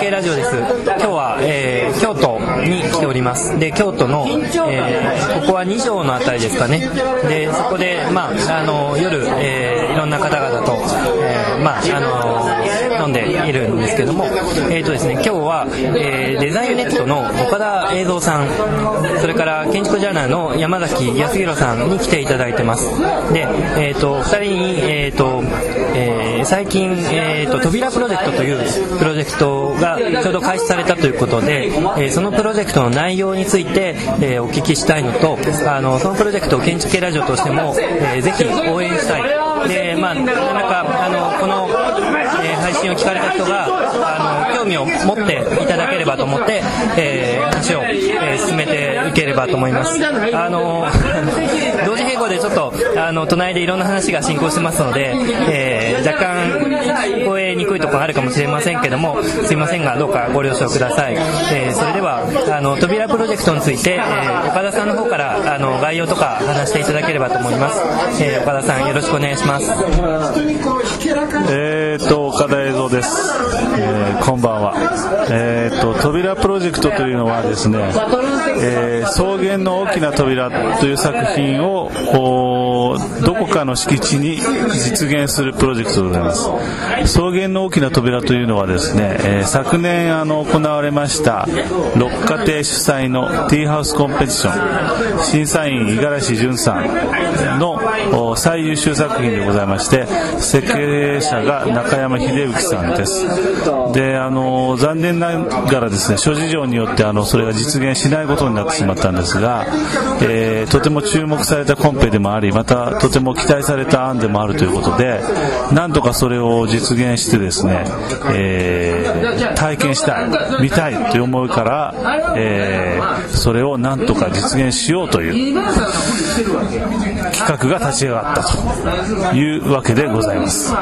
系ラジオです。今日は、えー、京都に来ております。で、京都の、えー、ここは2条のあたりですかね。で、そこで、まあ、あの、夜、えー、いろんな方々と、えー、まあ、あの、飲んでいるんですけども、えーとですね、今日は、えー、デザインネットの岡田映像さん、それから建築ジャーナルの山崎康弘さんに来ていただいてます。で、えーと、二人に、えーと、えー、最近、えーと、扉プロジェクトというプロジェクトがちょうど開始されたということで、えー、そのプロジェクトの内容について、えー、お聞きしたいのと、あの、そのプロジェクトを建築系ラジオとしても、えー、ぜひ応援したい。で、まあ、なんか、あの、この、えー、配信を聞かれた人が、あの、興味を持っていただければと思って、えー、話を、えー、進めていければと思います。あの、同時並行でちょっと、あの、隣でいろんな話が進行してますので、えー、若干、聞こえにくいところあるかもしれませんけども、すいませんが、どうかご了承ください。えー、それでは、あの、扉プロジェクトについて、えー、岡田さんの方から、あの、概要とか話していただければと思います。えー、岡田さん、よろしくお願いします。えーと、岡田映像です。えーこんばんは。えーと、扉プロジェクトというのはですね、えー草原の大きな扉という作品を、こうどこかの敷地に実現するプロジェクトでございます。草原の大きな扉というのはですね、えー昨年あの行われました六家庭主催のティーハウスコンペティション審査員五十嵐淳さんの最優秀作品でございまして設計者が中山秀幸さんですであの残念ながらですね諸事情によってあのそれが実現しないことになってしまったんですが、えーとても注目されたコンペでもありまたとても期待された案でもあるということでなんとかそれを実現してですね、えー体験したい見たいという思いから、えーそれをなんとか実現しようという閣が立ち上がったというわけでございます。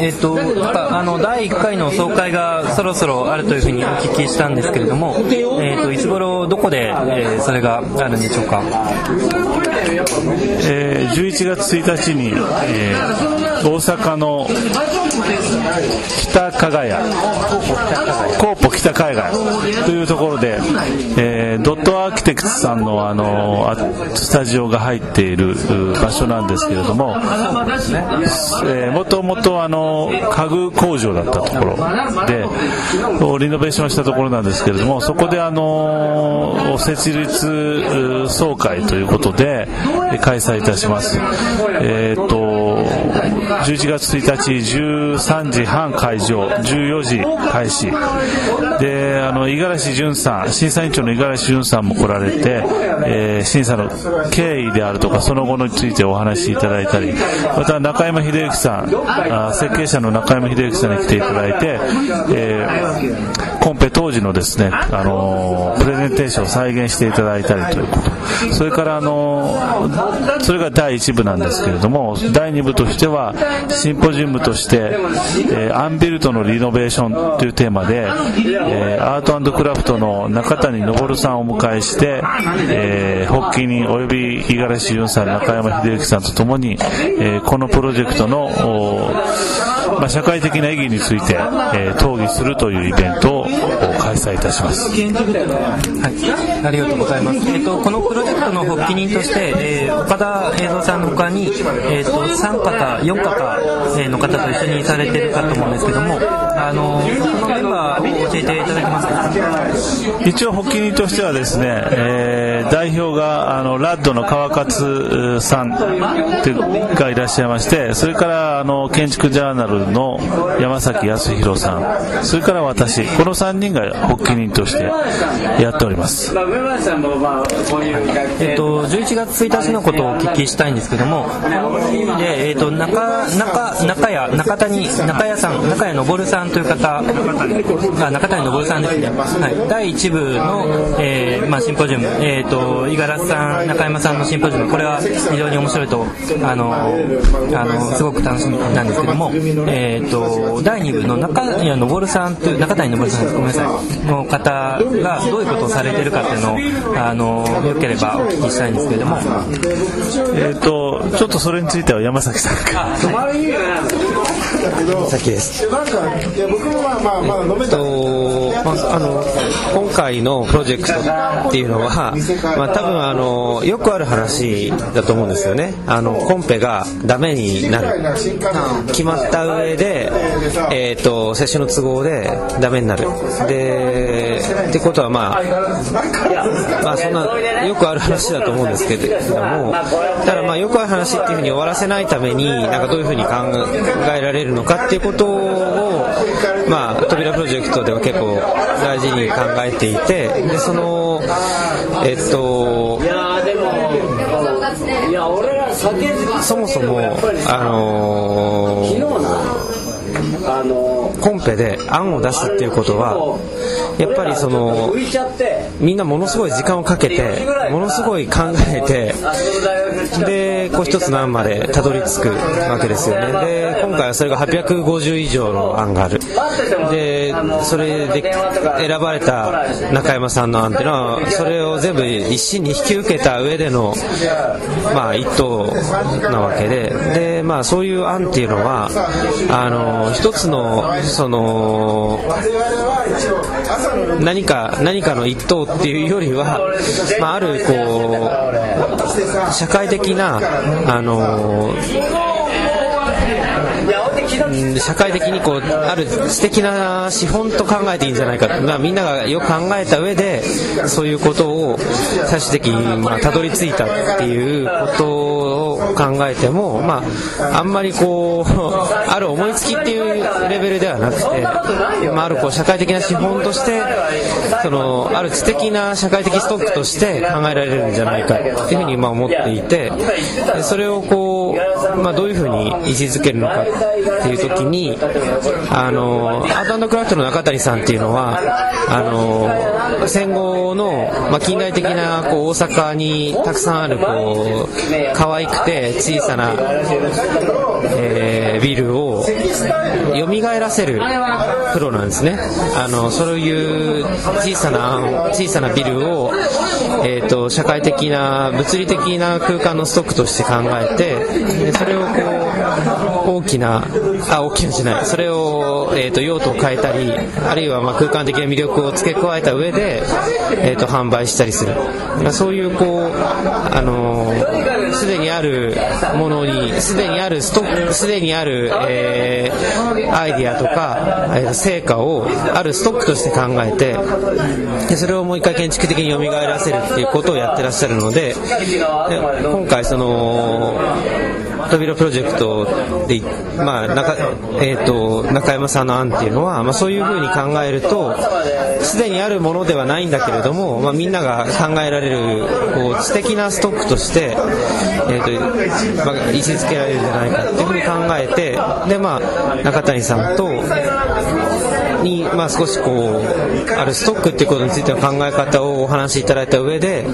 えっ、と、なんか、あの、第1回の総会がそろそろあるというふうにお聞きしたんですけれども、えっ、と、いつ頃、どこで、えーそれがあるんでしょうか？えー11月1日に、えー大阪の北加賀谷コーポ北海岸というところで、えードットアーキテクツさんのあのスタジオが入っている場所なんですけれども、もともと家具工場だったところでリノベーションしたところなんですけれどもそこであの設立総会ということで開催いたします。えー、と11月1日13時半会場14時開始。であの五十嵐淳さん審査委員長の五十嵐淳さんも来られて、えー審査の経緯であるとかその後についてお話しいただいたりまた中山秀幸さんあ設計者の中山秀幸さんに来ていただいて、えーコンペ当時のですね、あのープレゼンテーションを再現していただいたりということ。それから、あのーそれが第1部なんですけれども第2部としてはシンポジウムとして、えーアンビルトのリノベーションというテーマで、えーアートクラフトの中谷昇さんをお迎えして、えー発起人および五十嵐潤さん中山秀幸さんとともに、えーこのプロジェクトの まあ、社会的な意義について、えー討議するというイベントをお開催いたします。はい、ありがとうございます。えっ、と、このプロジェクトの発起人として、えー岡田映像さんの他に、えっ、と、3方、4方、えーの方と一緒にされてるかと思うんですけども、あの、そのメンバーを教えていただけますか？一応発起人としてはですね、えー代表があのラッドの川勝さんがいらっしゃいましてそれからあの建築ジャーナルの山崎康弘さんそれから私この3人が発起人としてやっておりますえっ、と、11月1日のことをお聞きしたいんですけども、で、えっ、と、中、中、中谷、中谷、中谷さん、中谷昇さんという方、あ中谷昇さんですね。はい。第1部の、えーまあ、シンポジウム、えっ、と、五十嵐さん、中山さんのシンポジウム、これは非常に面白いと、あの、あの、すごく楽しみなんですけども、えっ、と、第2部の中谷昇さんという、中谷昇さんごめんなさい、の方がどういうことをされてるかっていうのを、あの、よければお聞きしたいんですけれども、えー、とちょっとそれについては山崎さんからさきです。えっと、まあ、あの、今回のプロジェクトっていうのは、まあ、多分あの、よくある話だと思うんですよね。あの、コンペがダメになる。決まった上で、えっと、接種の都合でダメになる。で、ってことはまあ、まあそんな、よくある話だと思うんですけれども、ただまあよくある話っていうふうに終わらせないために、なんかどういうふうに考えられるのかっていうことを、まあ、扉プロジェクトでは結構大事に考えていて、で、その、えっと、そもそも、あのコンペで案を出すっていうことは、やっぱりその、みんなものすごい時間をかけて、ものすごい考えて、で、こう一つの案までたどり着くわけですよね。で、今回はそれが850以上の案がある。で、それで選ばれた中山さんの案っていうのは、それを全部一身に引き受けた上での、まあ、一等なわけで、で、まあ、そういう案っていうのは、あの、一つの、その、何か、何かの一等っていうよりは、まあ、ある、こう、社会的な、あの、社会的にこうある素敵な資本と考えていいんじゃないか、ま、みんながよく考えた上でそういうことを最終的にまあたどり着いたっていうことを考えても、まあ、あんまりこう ある思いつきっていうレベルではなくて、まあ、あるこう社会的な資本としてそのある知的な社会的ストックとして考えられるんじゃないかっていうふうにまあ思っていてそれをこう、まあ、どういうふうに位置づけるのかっていう時にあのアートクラフトの中谷さんっていうのはあの戦後の、まあ、近代的なこう大阪にたくさんあるこう可愛くて小さな、えービルを蘇らせるプロなんですね。あのそういう小さな小さなビルを、えー、と社会的な物理的な空間のストックとして考えてそれをこう大きなあ大きなじゃない。それを、えー、と用途を変えたりあるいはまあ空間的な魅力を付け加えた上で、えー、と販売したりする。そういうこうあのすでにあるものにすでにあるストックすでにある、えーアイディアとか、えー成果をあるストックとして考えてでそれをもう一回建築的に蘇らせるっていうことをやってらっしゃるのでで今回その扉プロジェクトで、まあ中えー、と中山さんの案っていうのは、まあ、そういうふうに考えるとすでにあるものではないんだけれども、まあ、みんなが考えられるこう知的なストックとして、えーとまあ、位置づけられるんじゃないかっていうふうに考えてで、まあ、中谷さんとに、まあ、少しこうあるストックっていうことについての考え方をお話しいただいた上で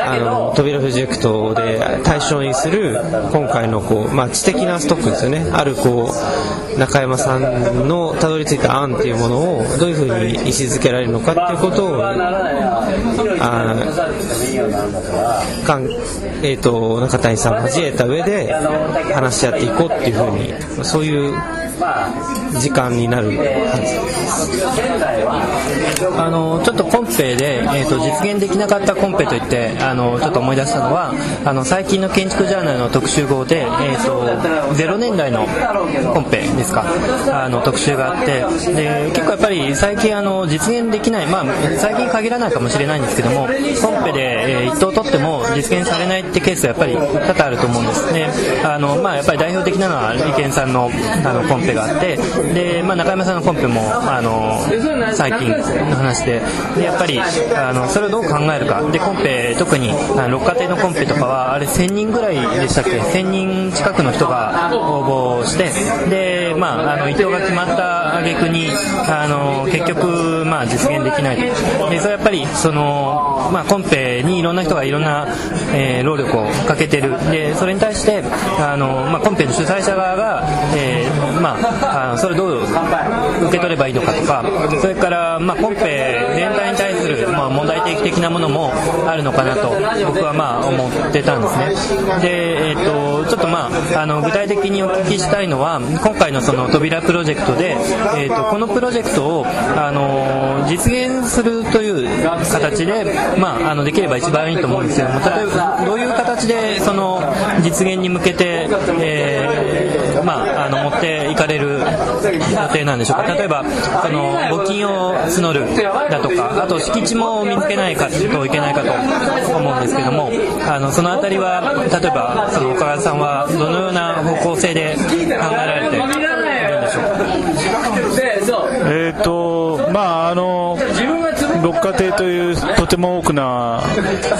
あの扉プロジェクトで対象にする今回のこう、まあ、知的なストックですよね。あるこう中山さんのたどり着いた案っていうものをどういうふうに位置づけられるのかっていうことをあかん、えー、と中谷さんを交えた上で話し合っていこうっていうふうにそういう時間になるはあのちょっとコンペで、えー、と実現できなかったコンペといってあのちょっと思い出したのはあの最近の建築ジャーナルの特集号で、えー、と0年代のコンペですかあの特集があってで結構やっぱり最近あの実現できない、まあ、最近限らないかもしれないんですけどもコンペで、えー、一等取っても実現されないってケースがやっぱり多々あると思うんです。ねあの、まあ、やっぱり代表的なのは利権さんのあのコンペがあってで、まあ、中山さんのコンペもあの最近の話で。でやっぱりあのそれをどう考えるか。でコンペ特に六花亭のコンペとかはあれ1000人ぐらいでしたっけ？1000人近くの人が応募して。で、まあ、あの伊藤が決まった挙句にあの結局、まあ、実現できないでそれはやっぱりその、まあ、コンペにいろんな人がいろんな、えー労力をかけてる。でそれに対してあの、まあ、コンペの主催者側が、えーまあ、あそれどう受け取ればいいのかとかそれから、まあ、コンペ全体に対する、まあ、問題提起的なものもあるのかなと僕はまあ思ってたんですね。で、えーと、ちょっと、まあ、あの具体的にお聞きしたいのは今回のその扉プロジェクトで、えーと、このプロジェクトをあの実現するという形で、まあ、あのできれば一番いいと思うんですけども例えばどういう形でその実現に向けて、えー、まあ、あの持って行かれる予定なんでしょうか？例えばその募金を募るだとかあと敷地も見つけないかといけないかと思うんですけどもあのその辺りは例えばその岡田さんはどのような方向性で考えられているんでしょう？かえー、とまああの六花亭というとても多くな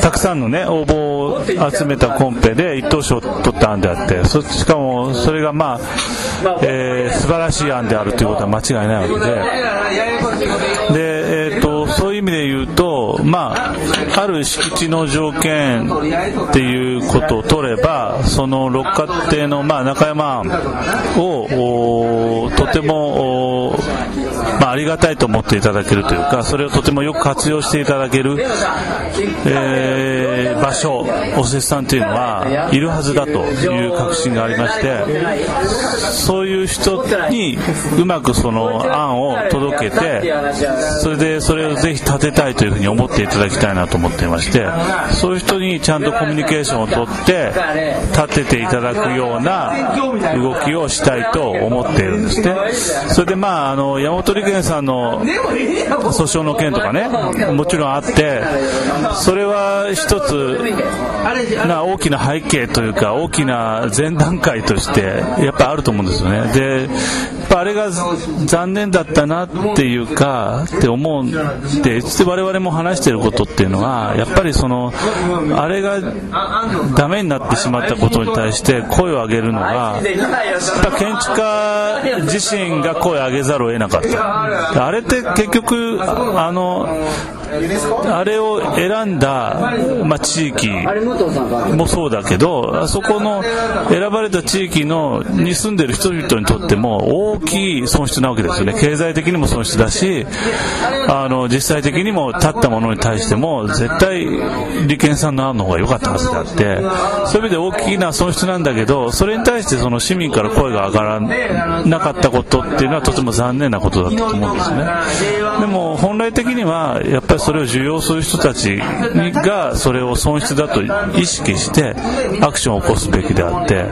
たくさんのね応募を集めたコンペで一等賞を取った案であってしかもそれがまあ、えー、素晴らしい案であるということは間違いないわけで。で、いう意味で言うとまあある敷地の条件っていうことを取ればその六花亭の、まあ、中山案をとてもまあ、ありがたいと思っていただけるというかそれをとてもよく活用していただける、えー、場所おせさんというのはいるはずだという確信がありましてそういう人にうまくその案を届けてそれでそれをぜひ立てたいというふうに思っていただきたいなと思っていましてそういう人にちゃんとコミュニケーションをとって立てていただくような動きをしたいと思っているんですね。それでまああの山本理研さんの訴訟の件とかねもちろんあってそれは一つな大きな背景というか大きな前段階としてやっぱあると思うんですよね。でぱあれが残念だったなっていうかって思うんで我々も話していることっていうのはやっぱりそのあれがダメになってしまったことに対して声を上げるのが建築家自身が声を上げざるを得なかった。あれって結局あのあれを選んだ、まあ、地域もそうだけどあそこの選ばれた地域のに住んでる人々にとっても大きい損失なわけですよね。経済的にも損失だしあの実際的にも立ったものに対しても絶対利権さんの案の方が良かったはずであってそういう意味で大きな損失なんだけどそれに対してその市民から声が上がらなかったことっていうのはとても残念なことだったと思うんですね。でも本来的にはやっぱりそれを受容する人たちがそれを損失だと意識してアクションを起こすべきであって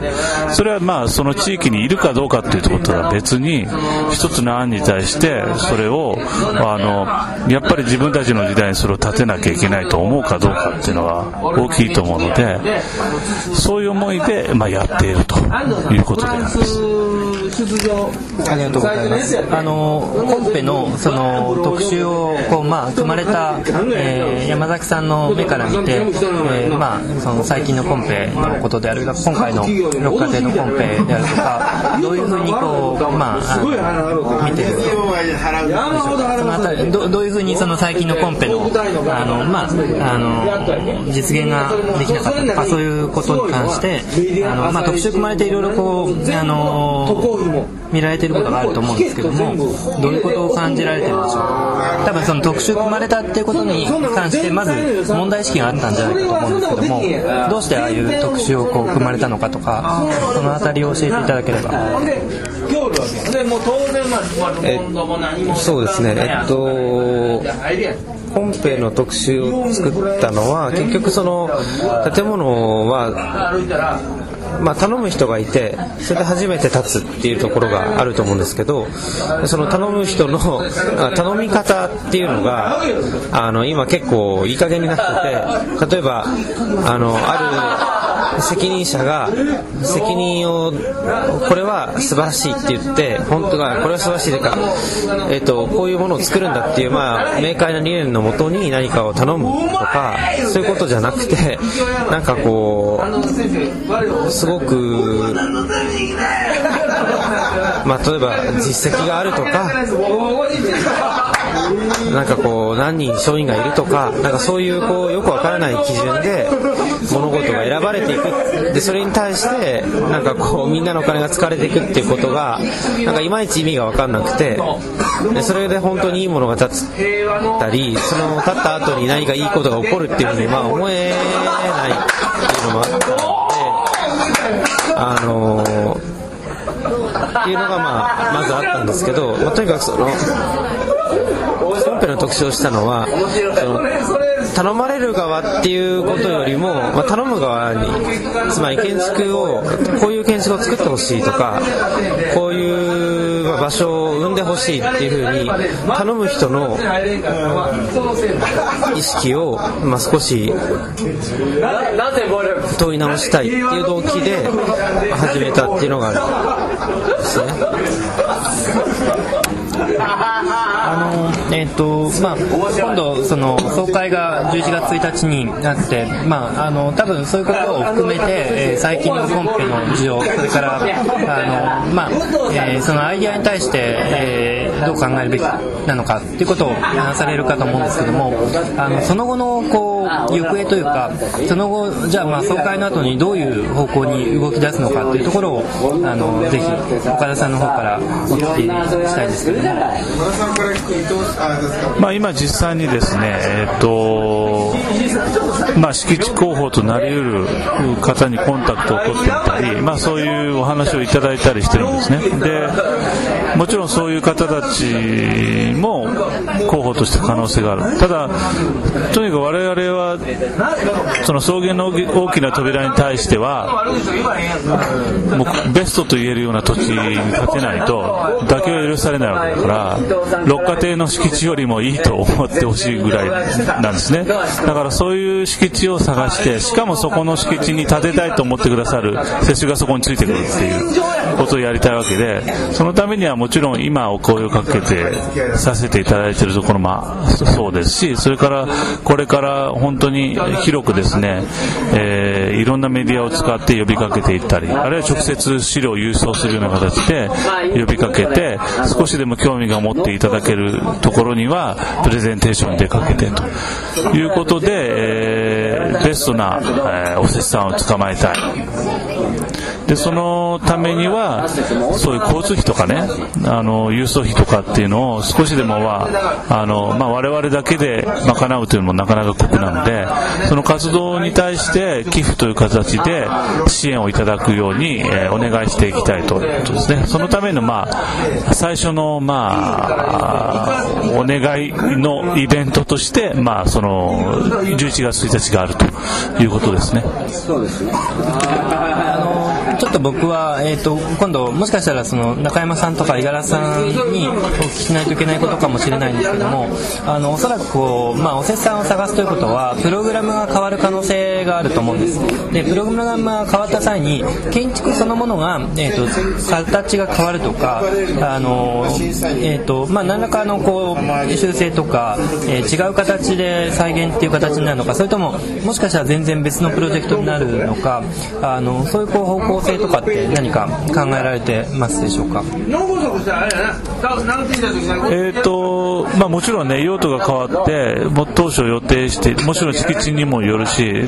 それはまあその地域にいるかどうかっていうことは別に一つの案に対してそれをあのやっぱり自分たちの時代にそれを立てなきゃいけないと思うかどうかっていうのは大きいと思うのでそういう思いで、まあ、やっているということであります。ありがとうございます。あのコンペのその特集をこうまあ組まれた、えー、山崎さんの目から見て、えー、まあその最近のコンペのことであるとか今回の六花亭のコンペであるとかどういうふうにこうまああの見てる？でしょうか。そのあたりどどういうふうにその最近のコンペのあのまああの実現ができなかったとかそういうことに関してあのまあ特集組まれていろいろこうあの見られてることがあると思うんですけどもどういうことを感じられてるんでしょう多分その特集組まれたっていうことに関してまず問題意識があったんじゃないかと思うんですけどもどうしてああいう特集をこう組まれたのかとかその辺りを教えていただければ。えそうですね。えっと本編の特集を作ったのは結局その建物はまあ、頼む人がいてそれで初めて立つっていうところがあると思うんですけどその頼む人の頼み方っていうのがあの今結構いい加減になってて例えばあのある責任者が責任をこれは素晴らしいって言って本当がこれは素晴らしいというか、えーと、こういうものを作るんだっていう、まあ、明快な理念のもとに何かを頼むとかそういうことじゃなくてなんかこうすごく、まあ、例えば実績があるとかなんかこう何人商員がいるとかなんかそういうこうよくわからない基準で物事が選ばれていく。でそれに対してなんかこうみんなのお金が使われていくっていうことがなんかいまいち意味が分かんなくてでそれで本当にいいものが立つたりその立った後に何かいいことが起こるっていうふうにまあ思えないっていうのもあったのであのーっていうのが、まあ、まずあったんですけど、まあ、とにかくその本編の特徴をしたのは頼まれる側っていうことよりも、まあ、頼む側につまり建築をこういう建築を作ってほしいとかこういう場所を生んでほしいっていうふうに頼む人の意識を、まあ、少し問い直したいっていう動機で始めたっていうのがあるんですね。あのえ、ー、とまあ今度総会が11月1日になってまああの多分そういうことを含めて、えー、最近のコンペの事情それからあのまあ、えー、そのアイデアに対して、えー、どう考えるべきなのかっていうことを話されるかと思うんですけどもあのその後のこう行方というかその後じゃあまあ総会の後にどういう方向に動き出すのかというところをあのぜひ岡田さんの方からお聞きしたいですけども。まあ、今実際にですね、えーとまあ、敷地候補となりうる方にコンタクトを取っていたり、まあ、そういうお話をいただいたりしてるんですね。でもちろんそういう方たちも候補として可能性がある。ただとにかく我々はその草原の大きな扉に対してはもうベストと言えるような土地に建てないと妥協は許されないわけだから六花亭の敷地よりもいいと思ってほしいぐらいなんですね。だからそういう敷地を探してしかもそこの敷地に建てたいと思ってくださる接種がそこについてくるっていうことをやりたいわけでそのためにはもちろん今お声をかけてさせていただいているところもそうですしそれからこれから本当に広くですね、えー、いろんなメディアを使って呼びかけていったりあるいは直接資料を郵送するような形で呼びかけて少しでも興味が持っていただけるところにはプレゼンテーションに出かけてということで、えー、ベストな、えー、おせちさんを捕まえたい。でそのためにはそういう交通費とかねあの郵送費とかっていうのを少しでもはあの、まあ、我々だけで賄うというのもなかなか酷なのでその活動に対して寄付という形で支援をいただくように、えー、お願いしていきたいということですねそのための、まあ、最初の、まあ、お願いのイベントとして、まあ、その11月1日があるということですね。そうですねょっと僕は、えーと、今度もしかしたらその中山さんとか五十嵐さんにお聞きしないといけないことかもしれないんですけどもあのおそらくこう、まあ、おせっさんを探すということはプログラムが変わる可能性があると思うんです。でプログラムが変わった際に建築そのものが、えーと、形が変わるとかあの、えーとまあ、何らかのこう修正とか、えー、違う形で再現っていう形になるのかそれとももしかしたら全然別のプロジェクトになるのかあのそういうこう方向性とかって何か考えられてますでしょうか？えーとまあ、もちろんね用途が変わって当初予定してもちろん敷地にもよるし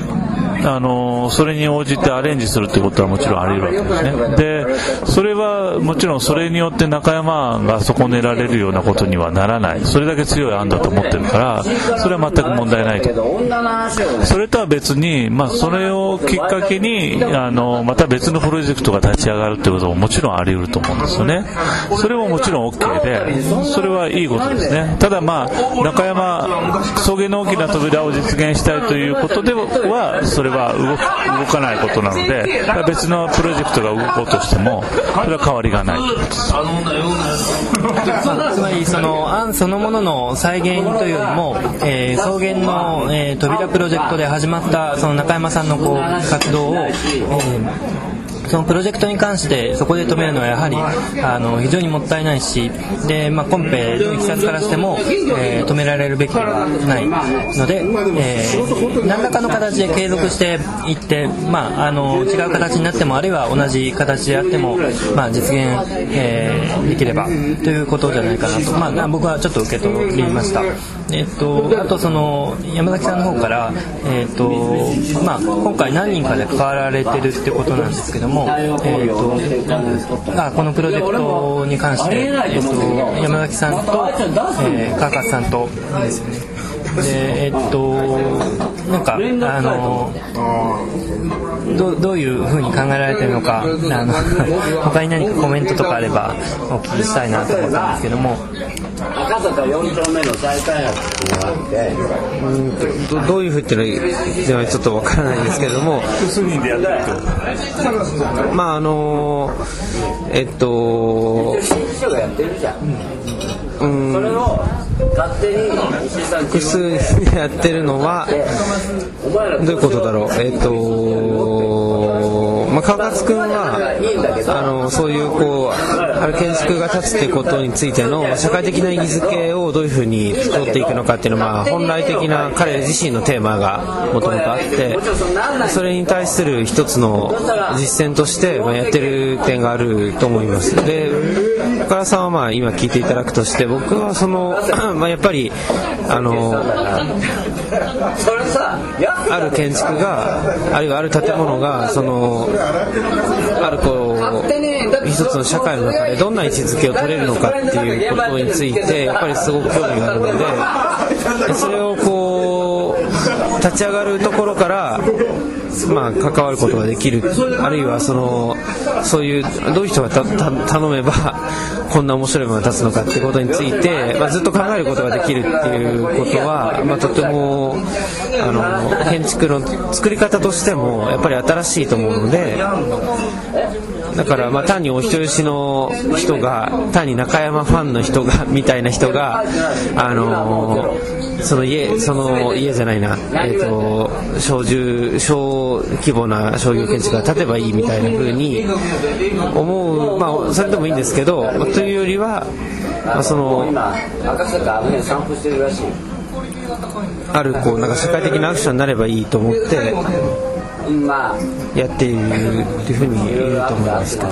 あのそれに応じてアレンジするってことはもちろんあり得るわけですね。でそれはもちろんそれによって中山が損ねられるようなことにはならない。それだけ強い案だと思ってるからそれは全く問題ないと。それとは別に、まあ、それをきっかけにあのまた別のプロジェクトが立ち上がるってことももちろんあり得ると思うんですよね。それももちろん OK でそれはいいことですね。ただまあ中山草原の大きな扉を実現したいということではそれれは動かないことなので別のプロジェクトが動こうとしてもそれは変わりがない。つまりその案そのものの再現というよりも、えー、草原の、えー、扉プロジェクトで始まったその中山さんのこう活動を、えーそのプロジェクトに関してそこで止めるのはやはりあの非常にもったいないしで、まあ、コンペのいきさつからしても、えー、止められるべきではないので、えー、何らかの形で継続していって、まあ、あの違う形になってもあるいは同じ形であっても、まあ、実現、えー、できればということじゃないかなと、まあ、僕はちょっと受け取りました。えっと、あとその山崎さんの方から、えっとまあ、今回何人かで関わられてるってことなんですけども、えっとあこのプロジェクトに関して、えっと、山崎さんと、えー、川勝さんとですよね。でえっとなんかあのどどういうふうに考えられてるのかあの 他に何かコメントとかあればお聞きしたいなと思ったんですけども赤坂4丁目の再開発っていうのがあってうんどどういうふうっていうのはちょっとわからないんですけれども。まああのえっとうん。それを勝手に複数やってるのはどういうことだろう。えっ、ー、とまあ川勝君はあのそういうこうある建築が立つってことについての社会的な意義づけをどういうふうに作っていくのかっていうのは、まあ、本来的な彼自身のテーマがもともとあってそれに対する一つの実践としてまあやってる点があると思います。で岡田さんはまあ今聞いていただくとして僕はそのまあやっぱりあのある建築があるいはある建物がそのあるこう一つの社会の中でどんな位置づけを取れるのかっていうことについてやっぱりすごく興味があるのでそれをこう立ち上がるところからまあ、関わることができる。あるいはそのそういうどういう人が頼めば こんな面白いものが立つのかってことについて、まあ、ずっと考えることができるっていうことは、まあ、とてもあの建築の作り方としてもやっぱり新しいと思うのでだからまあ単にお人よしの人が単に中山ファンの人がみたいな人があのその家その家じゃないな、えーと、小小規模な商業建築が建てばいいみたいな風に思う、まあ、それでもいいんですけど、というよりは、まあ、そのあるこうなんか社会的なアクションになればいいと思ってやっているというふうに言うと思いますけど。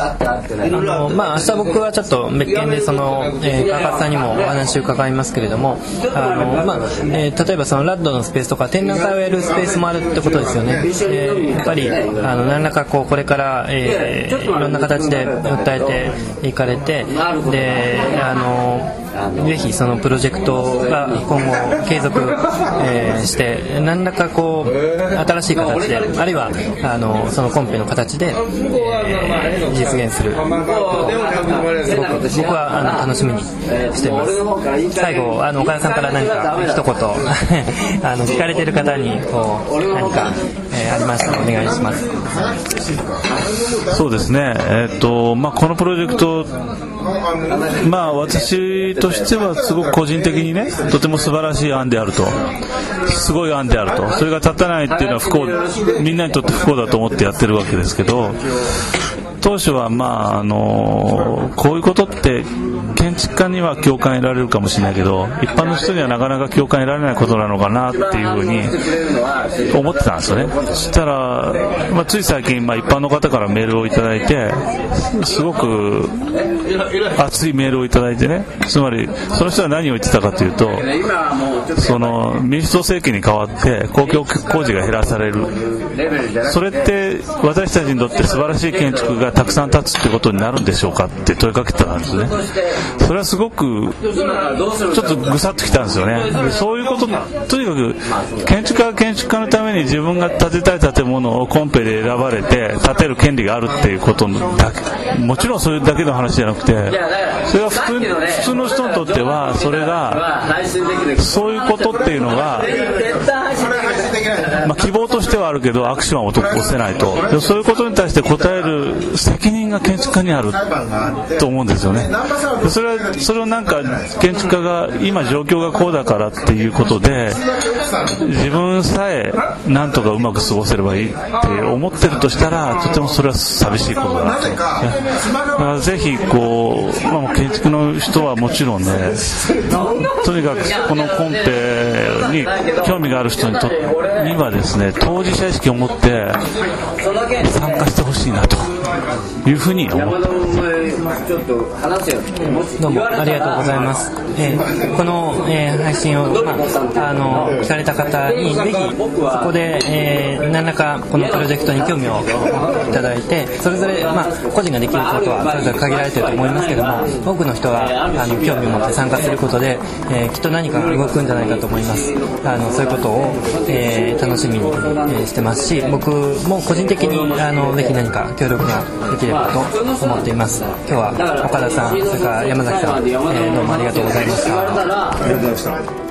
あってあってね。あの、まあ、明日僕はちょっと別件で、その、えー、川勝さんにもお話を伺いますけれども、あの、まあ、えー、例えばそのラッドのスペースとか展覧会をやるスペースもあるってことですよね。えー、やっぱり、あの、何らかこう、これから、えー、いろんな形で訴えていかれて、で、あの、ぜひそのプロジェクトが今後継続、えー、して何らかこう新しい形であるいはあのそのコンペの形で、えー、実現する。ことがすごく僕はあの楽しみにしています。最後あの岡田さんから何か一言 あの聞かれている方にこう何か、えー、ありましたらお願いします。そうですね。えー、っとまあこのプロジェクトまあ私ととしてはすごく個人的にねとても素晴らしい案であると。すごい案であると。それが立たないっていうのは不幸みんなにとって不幸だと思ってやってるわけですけど当初はまああのこういうことって建築家には共感得られるかもしれないけど一般の人にはなかなか共感得られないことなのかなっていうふうに思ってたんですよね。そしたら、まあ、つい最近、まあ、一般の方からメールをいただいてすごく熱いメールをいただいてね。つまりその人は何を言ってたかというとその民主党政権に代わって公共工事が減らされる。それって私たちにとって素晴らしい建築がたくさん建つってことになるんでしょうかって問いかけてたんですね。それはすごくちょっとぐさっときたんですよね。そういうこととにかく建築家は建築家のために自分が建てたい建物をコンペで選ばれて建てる権利があるっていうことだけもちろんそれだけの話じゃなくてそれは普通普通の人にとってはそれがそういうことっていうのがまあ、希望としてはあるけどアクションは起こせないと。そういうことに対して応える責任が建築家にあると思うんですよね。それはそれをなんか建築家が今状況がこうだからっていうことで自分さえなんとかうまく過ごせればいいって思ってるとしたらとてもそれは寂しいことだなと思って、ね、ぜひこう、まあ、建築の人はもちろんねとにかくこのコンペに興味がある人にとにはですね当事者意識を持って参加してほしいなというふうに思ってどうもありがとうございます、えー、この、えー、配信を、まあ、あの聞かれた方にぜひそこで、えー、何らかこのプロジェクトに興味をいただいてそれぞれ、まあ、個人ができることはそれぞれ限られていると思いますけども多くの人があの興味を持って参加することで、えー、きっと何かが動くんじゃないかと思います。あのそういうことを、えー、楽しみに、えー、してますし僕も個人的にあのぜひ何か協力ができればと思っています今日は岡田さんそれから山崎さん、えー、どうもありがとうございました。ありがとうございました。